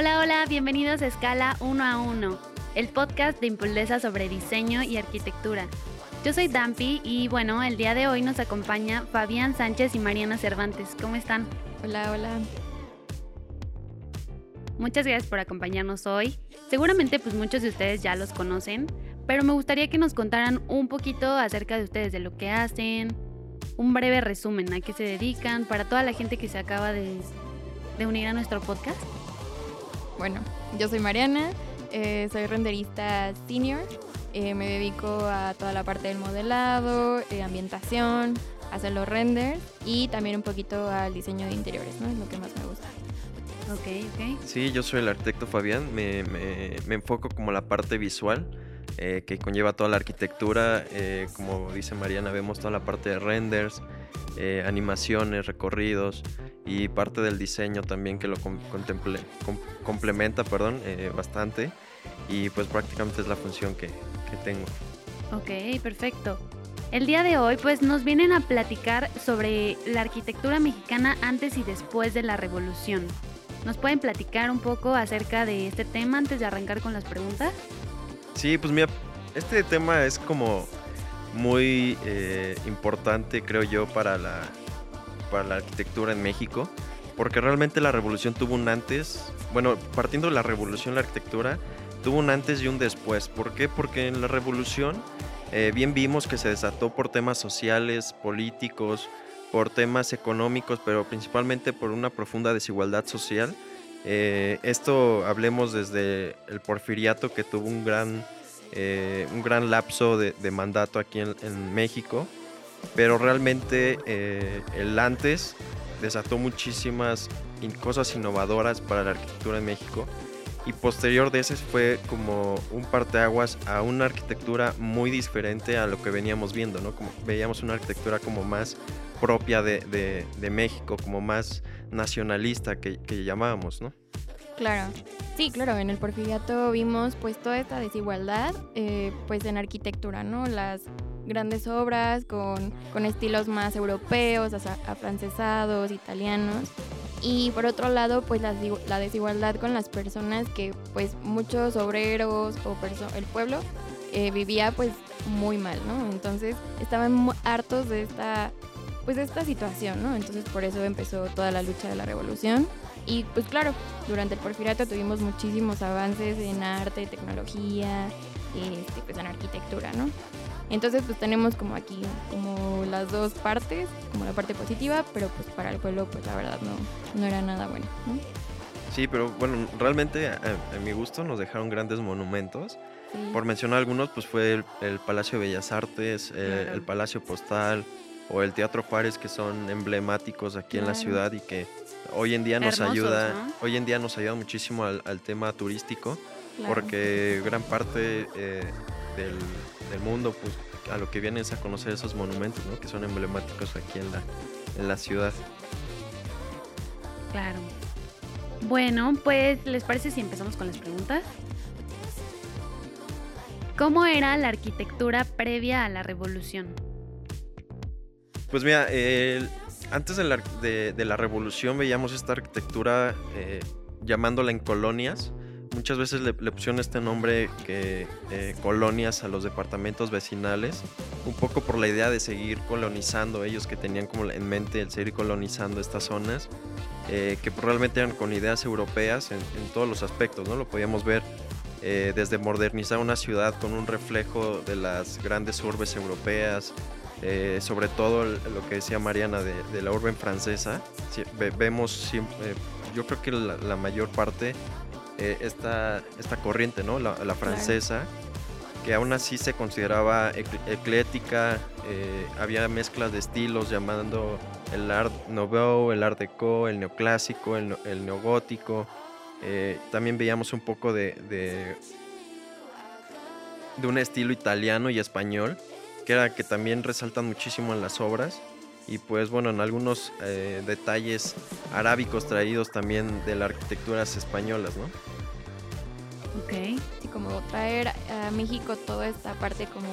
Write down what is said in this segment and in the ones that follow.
Hola, hola, bienvenidos a Escala 1 a 1, el podcast de Impulesa sobre diseño y arquitectura. Yo soy Dampi y bueno, el día de hoy nos acompaña Fabián Sánchez y Mariana Cervantes. ¿Cómo están? Hola, hola. Muchas gracias por acompañarnos hoy. Seguramente pues muchos de ustedes ya los conocen, pero me gustaría que nos contaran un poquito acerca de ustedes, de lo que hacen, un breve resumen a qué se dedican para toda la gente que se acaba de, de unir a nuestro podcast. Bueno, yo soy Mariana, eh, soy renderista senior, eh, me dedico a toda la parte del modelado, eh, ambientación, hacer los renders y también un poquito al diseño de interiores, ¿no? Es lo que más me gusta. Ok, ok. Sí, yo soy el arquitecto Fabián, me, me, me enfoco como la parte visual. Eh, que conlleva toda la arquitectura. Eh, como dice Mariana, vemos toda la parte de renders, eh, animaciones, recorridos y parte del diseño también que lo com com complementa perdón, bastante. Y pues prácticamente es la función que, que tengo. Ok, perfecto. El día de hoy pues nos vienen a platicar sobre la arquitectura mexicana antes y después de la revolución. ¿Nos pueden platicar un poco acerca de este tema antes de arrancar con las preguntas? Sí, pues mira, este tema es como muy eh, importante, creo yo, para la, para la arquitectura en México, porque realmente la revolución tuvo un antes, bueno, partiendo de la revolución, la arquitectura tuvo un antes y un después. ¿Por qué? Porque en la revolución eh, bien vimos que se desató por temas sociales, políticos, por temas económicos, pero principalmente por una profunda desigualdad social eh, esto hablemos desde el porfiriato que tuvo un gran, eh, un gran lapso de, mandato aquí en, México, pero realmente eh, el antes desató muchísimas cosas innovadoras para la arquitectura en México y posterior de ese fue como un parteaguas a una arquitectura muy diferente a lo que veníamos viendo, ¿no? Como veíamos una arquitectura como más propia de, México, como más nacionalista que, llamábamos, ¿no? Claro, sí, claro, en el porfiriato vimos pues toda esta desigualdad eh, pues en arquitectura, ¿no? Las grandes obras con, con estilos más europeos, afrancesados, italianos. Y por otro lado, pues la, desigualdad con las personas que pues muchos obreros o el pueblo eh, vivía pues muy mal, ¿no? Entonces estaban hartos de esta pues esta situación, ¿no? Entonces por eso empezó toda la lucha de la revolución. Y pues claro, durante el porfiriato tuvimos muchísimos avances en arte, tecnología, este, pues en arquitectura, ¿no? Entonces pues tenemos como aquí como las dos partes, como la parte positiva, pero pues para el pueblo pues la verdad no, no era nada bueno, ¿no? Sí, pero bueno, realmente a, mi gusto nos dejaron grandes monumentos. Por mencionar algunos, pues fue el, Palacio de Bellas Artes, eh, el Palacio Postal, o el Teatro Juárez que son emblemáticos aquí en la ciudad y que hoy en día nos ayuda, hoy en día nos ayuda muchísimo al, tema turístico porque gran parte eh, del, mundo pues a lo que vienen es a conocer esos monumentos ¿no? que son emblemáticos aquí en la, en la ciudad. Claro. Bueno, pues ¿les parece si empezamos con las preguntas? ¿Cómo era la arquitectura previa a la revolución? Pues mira, antes de la, revolución veíamos esta arquitectura eh, llamándola en colonias. Muchas veces le, pusieron este nombre que eh, colonias a los departamentos vecinales, un poco por la idea de seguir colonizando ellos que tenían como en mente el seguir colonizando estas zonas, eh, que realmente eran con ideas europeas en, todos los aspectos, ¿no? Lo podíamos ver desde modernizar una ciudad con un reflejo de las grandes urbes europeas, eh, sobre todo lo que decía Mariana de, la urbe francesa, vemos siempre, yo creo que la, mayor parte, eh, esta, esta corriente, ¿no? la, francesa, que aún así se consideraba eclética, eh, había mezclas de estilos llamando el art nouveau, el art déco, el neoclásico, el, el neogótico. también veíamos un poco de, de, de un estilo italiano y español que era que también resaltan muchísimo en las obras y pues bueno, en algunos eh, detalles arábicos traídos también de las arquitecturas españolas, ¿no? Ok. Y como traer a México toda esta parte como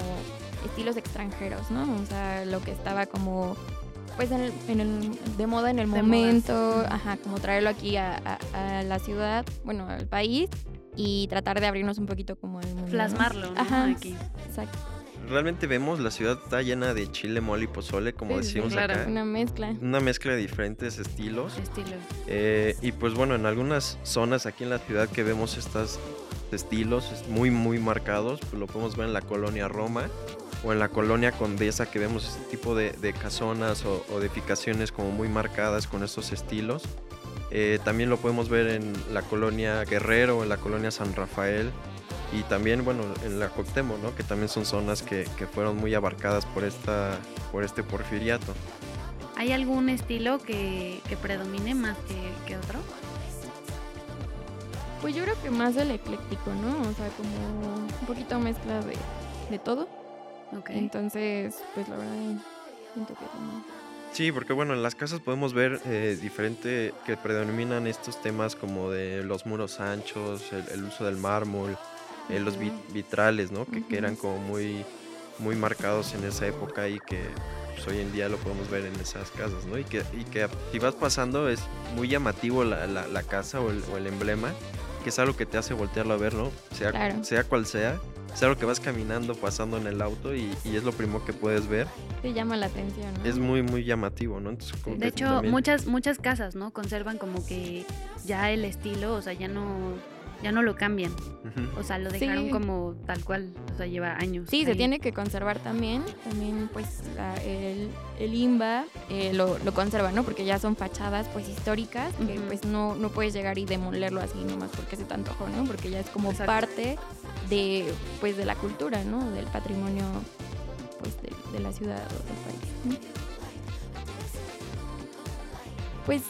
estilos extranjeros, ¿no? O sea, lo que estaba como pues en el, en el- de moda en el De momento, moda. ajá, como traerlo aquí a, a- a la ciudad, bueno, al país y tratar de abrirnos un poquito como el mundo. ¿no? Plasmarlo, ¿no? Ajá. Aquí. Exacto. Realmente vemos la ciudad está llena de chile, mole y pozole, como Sí, decimos claro. acá. Una mezcla. Una mezcla de diferentes estilos. Estilo. Eh, y pues bueno, en algunas zonas aquí en la ciudad que vemos estos estilos es muy muy marcados, pues lo podemos ver en la colonia Roma o en la colonia Condesa que vemos este tipo de, de casonas o, o edificaciones como muy marcadas con estos estilos. Eh, también lo podemos ver en la colonia Guerrero, en la colonia San Rafael y también bueno en la Cuauhtémoc, ¿no? que también son zonas que, que fueron muy abarcadas por, esta, por este porfiriato. ¿Hay algún estilo que, que predomine más que, que otro? Pues yo creo que más el ecléctico, ¿no? O sea, como un poquito mezcla de, de todo. Ok. Entonces, pues la verdad, siento que como... Sí, porque bueno, en las casas podemos ver eh, diferente que predominan estos temas como de los muros anchos, el, el uso del mármol, eh, los vi- Ujú. vitrales, ¿no? Que, que eran como muy, muy marcados en esa época y que pues, hoy en día lo podemos ver en esas casas, ¿no? Y que, y que si vas pasando es muy llamativo la, la- la casa o el, o el emblema, que es algo que te hace voltearlo a ver, ¿no? Sea, Claro. sea cual sea, sea lo que vas caminando, pasando en el auto y, y es lo primero que puedes ver. te llama la atención, ¿no? Es muy, muy llamativo, ¿no? Entonces, como De que hecho, también- muchas, muchas casas, ¿no? Conservan como que ya el estilo, o sea, ya no, ya no lo cambian. O sea, lo dejaron Sí. como tal cual. O sea, lleva años. Sí, se tiene que conservar también. También, pues, la- el, el IMBA eh, lo, lo conserva, ¿no? Porque ya son fachadas, pues, históricas, que, Ujú. pues, no, no puedes llegar y demolerlo así nomás porque se te antojó, ¿no? Porque ya es como Exacto. parte de, pues, de la cultura, ¿no? Del patrimonio, pues, de, de la ciudad o del país. ¿no? Pues,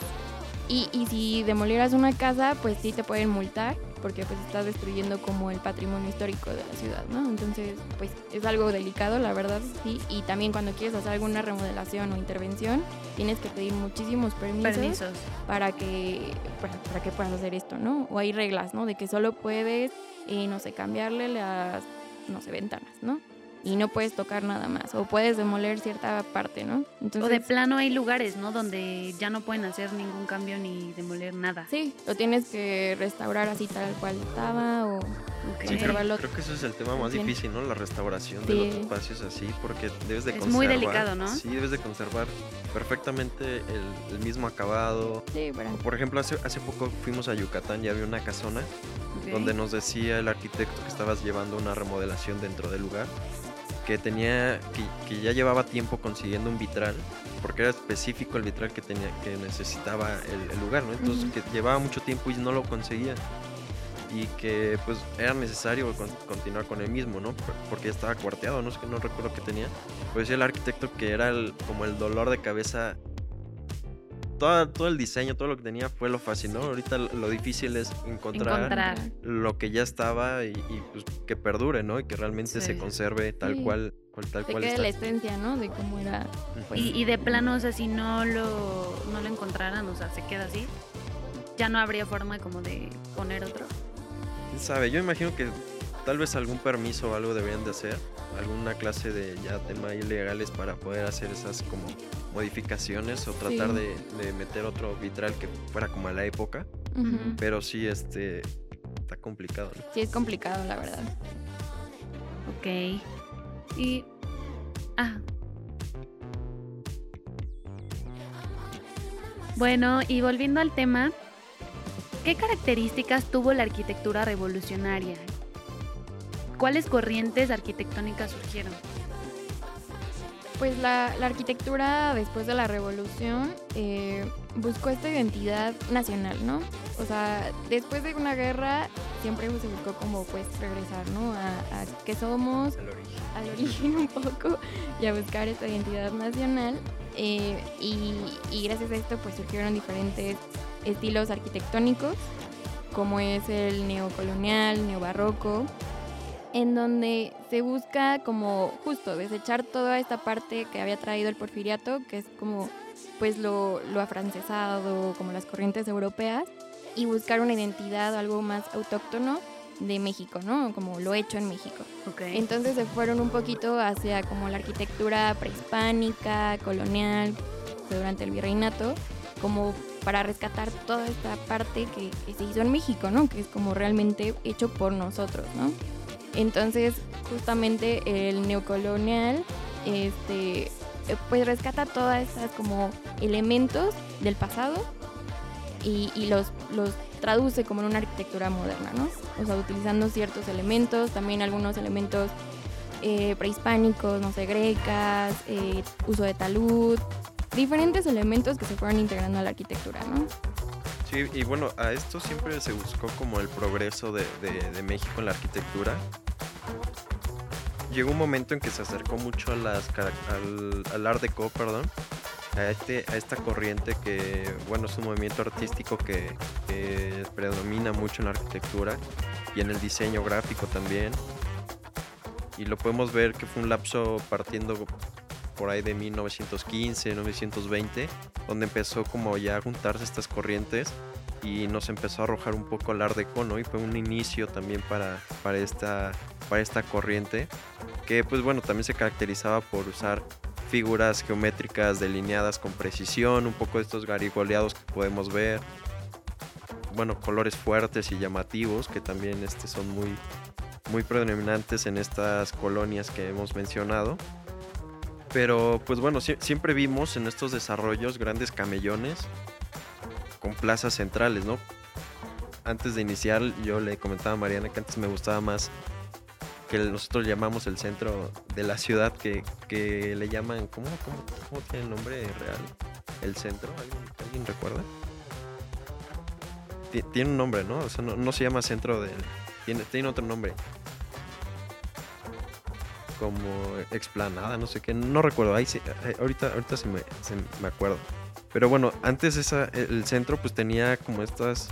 y, y si demolieras una casa, pues sí te pueden multar, porque pues estás destruyendo como el patrimonio histórico de la ciudad, ¿no? Entonces, pues es algo delicado, la verdad, sí. Y también cuando quieres hacer alguna remodelación o intervención, tienes que pedir muchísimos permisos, Permisos. para que para, para que puedas hacer esto, ¿no? O hay reglas, ¿no? De que solo puedes, eh, no sé, cambiarle las, no sé, ventanas, ¿no? Y no puedes tocar nada más, o puedes demoler cierta parte, ¿no? Entonces, O de plano hay lugares, ¿no? Donde ya no pueden hacer ningún cambio ni demoler nada. Sí, lo tienes que restaurar así tal cual estaba o Ok. Sí, creo, que ese es el tema más bien. difícil, ¿no? La restauración de los espacios así, porque debes de Es conservar. muy delicado, ¿no? Sí, debes de conservar perfectamente el, el mismo acabado. Sí, para... Por ejemplo, hace, hace poco fuimos a Yucatán y había una casona donde nos decía el arquitecto que estabas llevando una remodelación dentro del lugar, que tenía, que, que ya llevaba tiempo consiguiendo un vitral, porque era específico el vitral que tenía, que necesitaba el, el lugar, ¿no? Entonces que llevaba mucho tiempo y no lo conseguía. Y que pues era necesario con- continuar con el mismo, ¿no? Por- Porque ya estaba cuarteado, no sé, no recuerdo qué tenía. Pues decía el arquitecto que era el- como el dolor de cabeza todo, todo el diseño, todo lo que tenía fue lo fácil, ¿no? Ahorita lo difícil es encontrar, Encontrar. lo que ya estaba y, y, pues que perdure, ¿no? Y que realmente se Sí. conserve tal Sí. cual, cual tal cual queda está. la esencia, ¿no? De cómo era. Pues, Y, y de plano, o sea, si no lo, no lo encontraran, o sea, se queda así, ya no habría forma como de poner otro. ¿Quién sabe? Yo imagino que tal vez algún permiso o algo deberían de hacer, alguna clase de ya tema ilegales para poder hacer esas como modificaciones o tratar Sí. de, de meter otro vitral que fuera como a la época, pero sí, este, está complicado, ¿no? Sí, es complicado, la verdad. Ok. Y. Ah. Bueno, y volviendo al tema, ¿qué características tuvo la arquitectura revolucionaria? ¿Cuáles corrientes arquitectónicas surgieron? Pues la, la arquitectura después de la revolución eh, buscó esta identidad nacional, ¿no? O sea, después de una guerra siempre se buscó como pues regresar, ¿no? A, a qué somos, El origen. al origen un poco y a buscar esta identidad nacional. eh, y, y gracias a esto pues surgieron diferentes estilos arquitectónicos, como es el neocolonial, neobarroco, en donde se busca como justo desechar toda esta parte que había traído el porfiriato, que es como pues lo, lo afrancesado, como las corrientes europeas, y buscar una identidad, algo más autóctono de México, ¿no? Como lo hecho en México. Ok. Entonces se fueron un poquito hacia como la arquitectura prehispánica, colonial, durante el virreinato, como para rescatar toda esta parte que, que, se hizo en México, ¿no? Que es como realmente hecho por nosotros, ¿no? Entonces, justamente el neocolonial, este, pues rescata todos estos como elementos del pasado y, y los, los traduce como en una arquitectura moderna, ¿no? O sea, utilizando ciertos elementos, también algunos elementos eh, prehispánicos, no sé, grecas, eh, uso de talud, diferentes elementos que se fueron integrando a la arquitectura, ¿no? Sí, y bueno, a esto siempre se buscó como el progreso de, de, México en la arquitectura. Llegó un momento en que se acercó mucho a las, al, al Art Deco, perdón, a, este, a esta corriente que, bueno, es un movimiento artístico que predomina mucho en la arquitectura y en el diseño gráfico también. Y lo podemos ver que fue un lapso partiendo por ahí de 1915, 1920, donde empezó como ya a juntarse estas corrientes y nos empezó a arrojar un poco al Art Deco, ¿no? Y fue un inicio también para, para, esta, para esta corriente, que pues bueno, también se caracterizaba por usar figuras geométricas delineadas con precisión, un poco de estos garigoleados que podemos ver, bueno, colores fuertes y llamativos que también este, son muy, muy predominantes en estas colonias que hemos mencionado. Pero pues bueno, si siempre vimos en estos desarrollos grandes camellones con plazas centrales, ¿no? Antes de iniciar yo le comentaba a Mariana que antes me gustaba más que nosotros llamamos el centro de la ciudad, que, que le llaman, ¿cómo, cómo, cómo tiene el nombre real? El centro, ¿alguien, ¿alguien recuerda? tiene un nombre, ¿no? O sea, no, no se llama centro del... Tiene, tiene otro nombre. Como explanada, no sé qué, no recuerdo. Ahí sí, ahorita, ahorita se me, se me acuerdo. Pero bueno, antes esa, el centro pues tenía como estas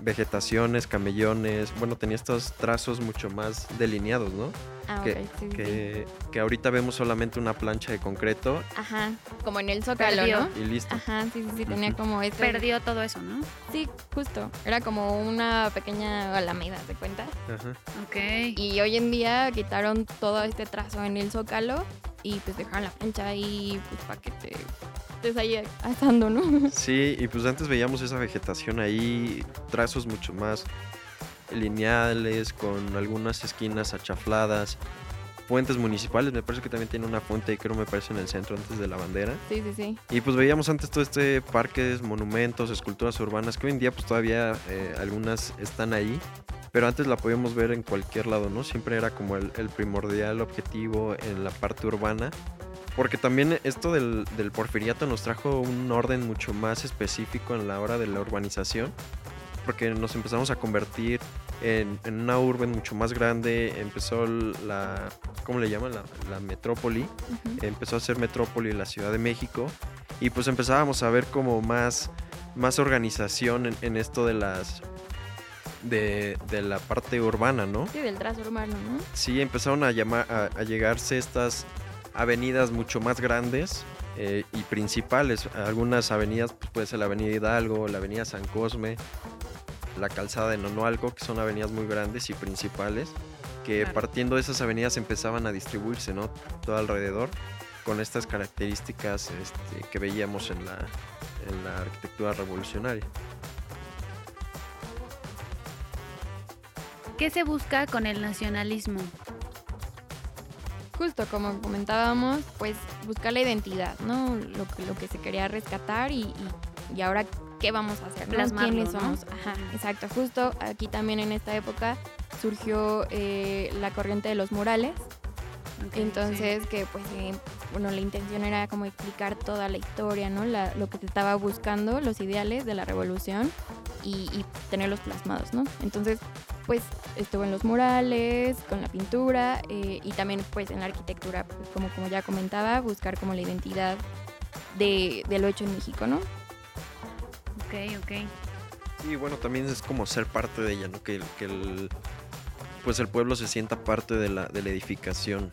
vegetaciones, camellones, bueno, tenía estos trazos mucho más delineados, ¿no? Ah, que, ok, sí, sí, que, que ahorita vemos solamente una plancha de concreto Ajá, como en el zócalo, Perdió. ¿no? y listo. Ajá, sí, sí, sí, tenía como este... Perdió todo eso, ¿no? Sí, justo. Era como una pequeña alameda, ¿te cuenta? Ajá. Ok. Y hoy en día quitaron todo este trazo en el zócalo y pues dejaron la plancha ahí pues para que te estés ahí asando, ¿no? Sí, y pues antes veíamos esa vegetación ahí, trazos mucho más lineales, con algunas esquinas achafladas, fuentes municipales, me parece que también tiene una fuente, creo me parece en el centro antes de la bandera. Sí, sí, sí. Y pues veíamos antes todo este parques, monumentos, esculturas urbanas, que hoy en día pues todavía eh, algunas están ahí, pero antes la podíamos ver en cualquier lado, ¿no? Siempre era como el, el primordial objetivo en la parte urbana. Porque también esto del, del porfiriato nos trajo un orden mucho más específico en la hora de la urbanización. Porque nos empezamos a convertir en, en una urbe mucho más grande. Empezó la, ¿cómo le llaman? La, la metrópoli empezó a ser metrópoli la Ciudad de México y pues empezábamos a ver como más, más organización en, en esto de las de, de la parte urbana, ¿no? Sí, del trazo urbano, ¿no? Sí, empezaron a llamar a, a llegarse estas avenidas mucho más grandes eh, y principales. Algunas avenidas, pues puede ser la Avenida Hidalgo, la Avenida San Cosme, la Calzada de Nonoalco, que son avenidas muy grandes y principales, que Claro. partiendo de esas avenidas empezaban a distribuirse, ¿no? Todo alrededor, con estas características este, que veíamos en la, en la arquitectura revolucionaria. ¿Qué se busca con el nacionalismo? Justo como comentábamos, pues buscar la identidad, ¿no? Lo que, lo que se quería rescatar y, y, y ahora qué vamos a hacer, ¿no? ¿Quiénes ¿no? somos? Ajá, exacto. Justo aquí también en esta época surgió eh, la corriente de los murales. Entonces, que pues, eh, bueno, la intención era como explicar toda la historia, ¿no? La- lo que se estaba buscando, los ideales de la revolución y, y tenerlos plasmados, ¿no? Entonces, pues estuvo en los murales, con la pintura eh, y también pues en la arquitectura, pues, como, como ya comentaba, buscar como la identidad de, de lo hecho en México, ¿no? Ok, ok. Sí, bueno, también es como ser parte de ella, ¿no? Que, que el, pues el pueblo se sienta parte de la, de la edificación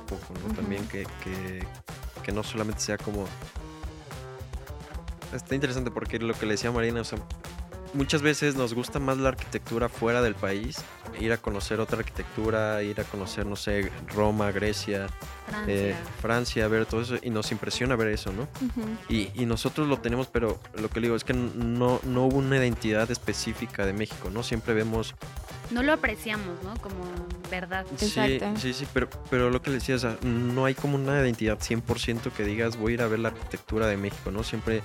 un poco, ¿no? También que, que, que no solamente sea como... Está interesante porque lo que le decía Marina, o sea, muchas veces nos gusta más la arquitectura fuera del país, ir a conocer otra arquitectura, ir a conocer, no sé, Roma, Grecia, Francia. eh, Francia, ver todo eso, y nos impresiona ver eso, ¿no? Y, y nosotros lo tenemos, pero lo que le digo es que no, no hubo una identidad específica de México, ¿no? Siempre vemos No lo apreciamos, ¿no? Como verdad. Sí, Exacto. sí, sí, pero, pero lo que le decía, o sea, no hay como una identidad 100% que digas voy a ir a ver la arquitectura de México, ¿no? Siempre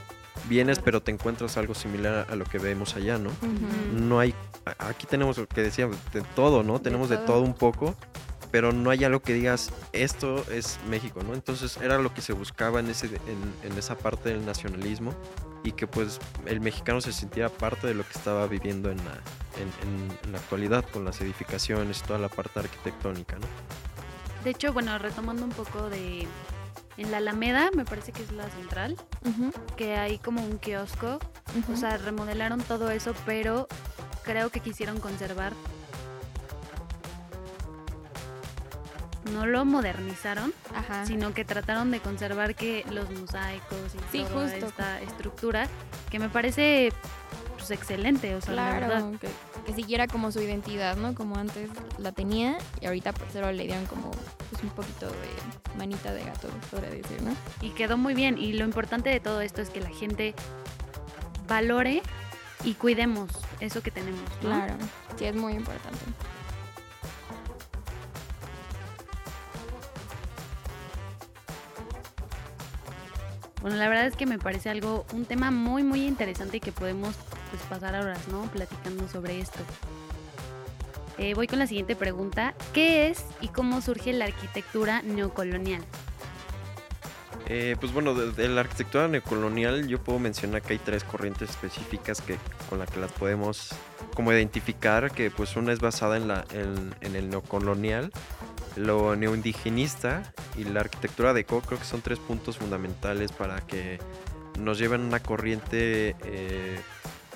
vienes, pero te encuentras algo similar a lo que vemos allá, ¿no? Ujú. No hay, aquí tenemos lo que decía, de todo, ¿no? De Tenemos de todo. todo un poco, pero no hay algo que digas, esto es México, ¿no? Entonces era lo que se buscaba en, ese, en, en esa parte del nacionalismo y que pues el mexicano se sintiera parte de lo que estaba viviendo en la, en- en la actualidad con las edificaciones, toda la parte arquitectónica, ¿no? De hecho, bueno, retomando un poco de... En la Alameda, me parece que es la central, que hay como un kiosco. O sea, remodelaron todo eso, pero creo que quisieron conservar. No lo modernizaron, Ajá. sino que trataron de conservar que los mosaicos y Sí, toda justo. esta estructura, que me parece pues excelente, o sea, la verdad. Que, que siguiera como su identidad, ¿no? Como antes la tenía y ahorita pues solo le dieron como pues un poquito de manita de gato, podría decir, ¿no? Y quedó muy bien. Y lo importante de todo esto es que la gente valore y cuidemos eso que tenemos. ¿no? Claro, sí es muy importante. Bueno, la verdad es que me parece algo, un tema muy, muy interesante y que podemos pues, pasar horas, ¿no? Platicando sobre esto. Eh, voy con la siguiente pregunta. ¿Qué es y cómo surge la arquitectura neocolonial? Eh, pues bueno, de, de la arquitectura neocolonial yo puedo mencionar que hay tres corrientes específicas que, con las que las podemos como identificar, que pues una es basada en, la, en, en el neocolonial, lo neoindigenista y la arquitectura de creo que son tres puntos fundamentales para que nos lleven una corriente, eh,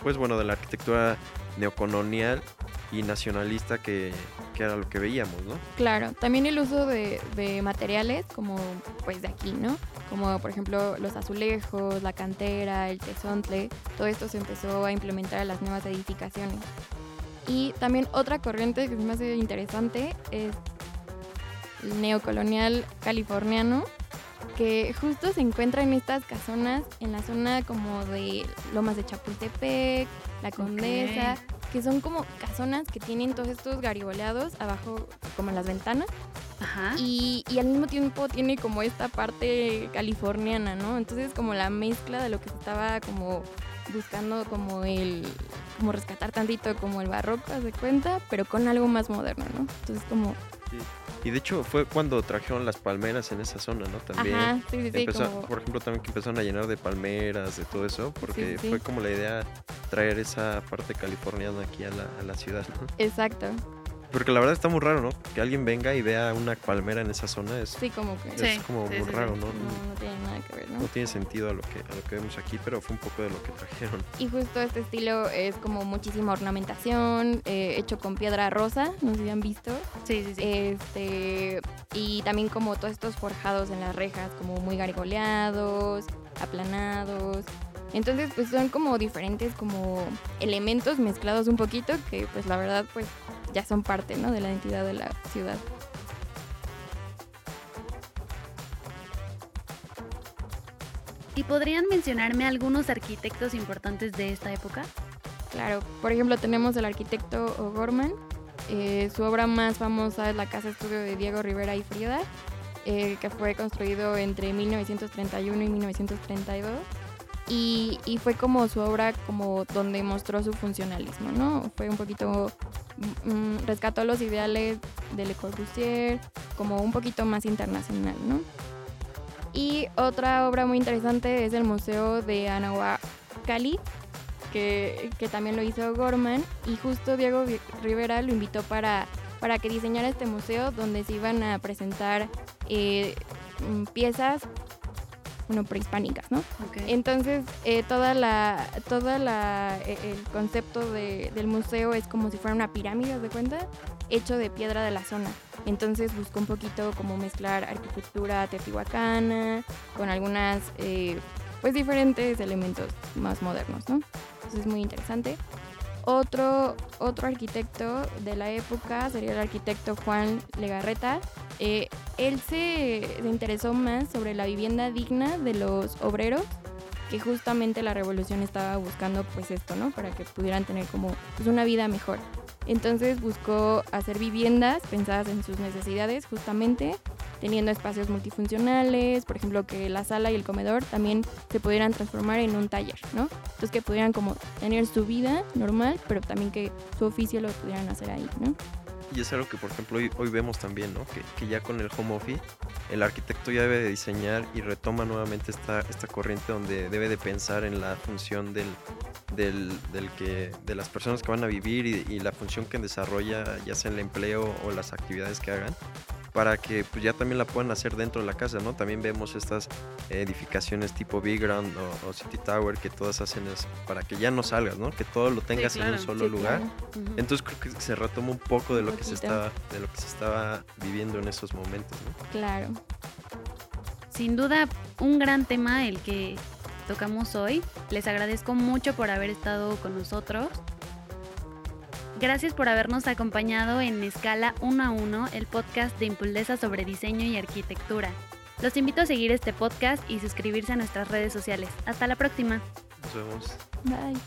pues bueno, de la arquitectura neocolonial y nacionalista que, que era lo que veíamos, ¿no? Claro, también el uso de, de materiales como pues de aquí, ¿no? Como por ejemplo los azulejos, la cantera, el tesontle, todo esto se empezó a implementar en las nuevas edificaciones. Y también otra corriente que me hace interesante es el neocolonial californiano, que justo se encuentra en estas casonas en la zona como de Lomas de Chapultepec, La Condesa, que son como casonas que tienen todos estos gariboleados abajo como en las ventanas Ajá. y, y al mismo tiempo tiene como esta parte californiana, ¿no? Entonces como la mezcla de lo que se estaba como buscando como el como rescatar tantito como el barroco, haz de cuenta, pero con algo más moderno, ¿no? Entonces como Y de hecho fue cuando trajeron las palmeras en esa zona, ¿no? También. ajá, sí, sí, sí, Empezó- como Por ejemplo, también que empezaron a llenar de palmeras, de todo eso, porque sí, sí. fue como la idea traer esa parte californiana aquí a la, a la ciudad, ¿no? exacto. Porque la verdad está muy raro, ¿no? Que alguien venga y vea una palmera en esa zona es, Sí, como que es Sí, como sí, muy sí, raro, sí. ¿no? no, no tiene nada que ver, ¿no? No tiene sentido a lo que a lo que vemos aquí, pero fue un poco de lo que trajeron. Y justo este estilo es como muchísima ornamentación, eh, hecho con piedra rosa, no sé si han visto. Sí, sí, sí. Este, y también como todos estos forjados en las rejas, como muy gargoleados, aplanados. Entonces, pues son como diferentes como elementos mezclados un poquito que pues la verdad pues ya son parte, ¿no? de la identidad de la ciudad. ¿Y podrían mencionarme algunos arquitectos importantes de esta época? Claro, por ejemplo tenemos el arquitecto O'Gorman, eh, su obra más famosa es la Casa Estudio de Diego Rivera y Frida, eh, que fue construido entre 1931 y 1932. Y, y fue como su obra como donde mostró su funcionalismo, ¿no? Fue un poquito, mm, rescató los ideales de Le Corbusier, como un poquito más internacional, ¿no? Y otra obra muy interesante es el Museo de Anahuacalli, que, que también lo hizo Gorman, y justo Diego Rivera lo invitó para, para que diseñara este museo donde se iban a presentar eh, mm, piezas bueno, prehispánicas, ¿no? Entonces, eh, toda la, toda la, e- el concepto de- del museo es como si fuera una pirámide, ¿haz de cuenta? Hecho de piedra de la zona. Entonces buscó un poquito como mezclar arquitectura teotihuacana con algunas, eh, pues diferentes elementos más modernos, ¿no? Eso es muy interesante. Otro, otro arquitecto de la época sería el arquitecto Juan Legarreta. Eh, él se, se interesó más sobre la vivienda digna de los obreros que justamente la revolución estaba buscando pues esto, ¿no? Para que pudieran tener como pues, una vida mejor. Entonces buscó hacer viviendas pensadas en sus necesidades justamente, teniendo espacios multifuncionales, por ejemplo que la sala y el comedor también se pudieran transformar en un taller, ¿no? Entonces que pudieran como tener su vida normal, pero también que su oficio lo pudieran hacer ahí, ¿no? Y es algo que, por ejemplo, hoy, hoy vemos también, ¿no? Que, que, ya con el home office, el arquitecto ya debe de diseñar y retoma nuevamente esta, esta corriente donde debe de pensar en la función del, del, del que, de las personas que van a vivir y, y, la función que desarrolla, ya sea el empleo o las actividades que hagan, para que pues, ya también la puedan hacer dentro de la casa, ¿no? También vemos estas edificaciones tipo Big Ground o, o City Tower que todas hacen es para que ya no salgas, ¿no? Que todo lo tengas sí, claro. en un solo Sí, lugar. claro. Ujú. Entonces creo que se retoma un poco de Un lo que se poquito. estaba, de lo que se estaba viviendo en esos momentos, ¿no? Claro. Sin duda, un gran tema el que tocamos hoy. Les agradezco mucho por haber estado con nosotros. Gracias por habernos acompañado en Escala 1 a 1, el podcast de Impulesa sobre diseño y arquitectura. Los invito a seguir este podcast y suscribirse a nuestras redes sociales. Hasta la próxima. Nos vemos. Bye.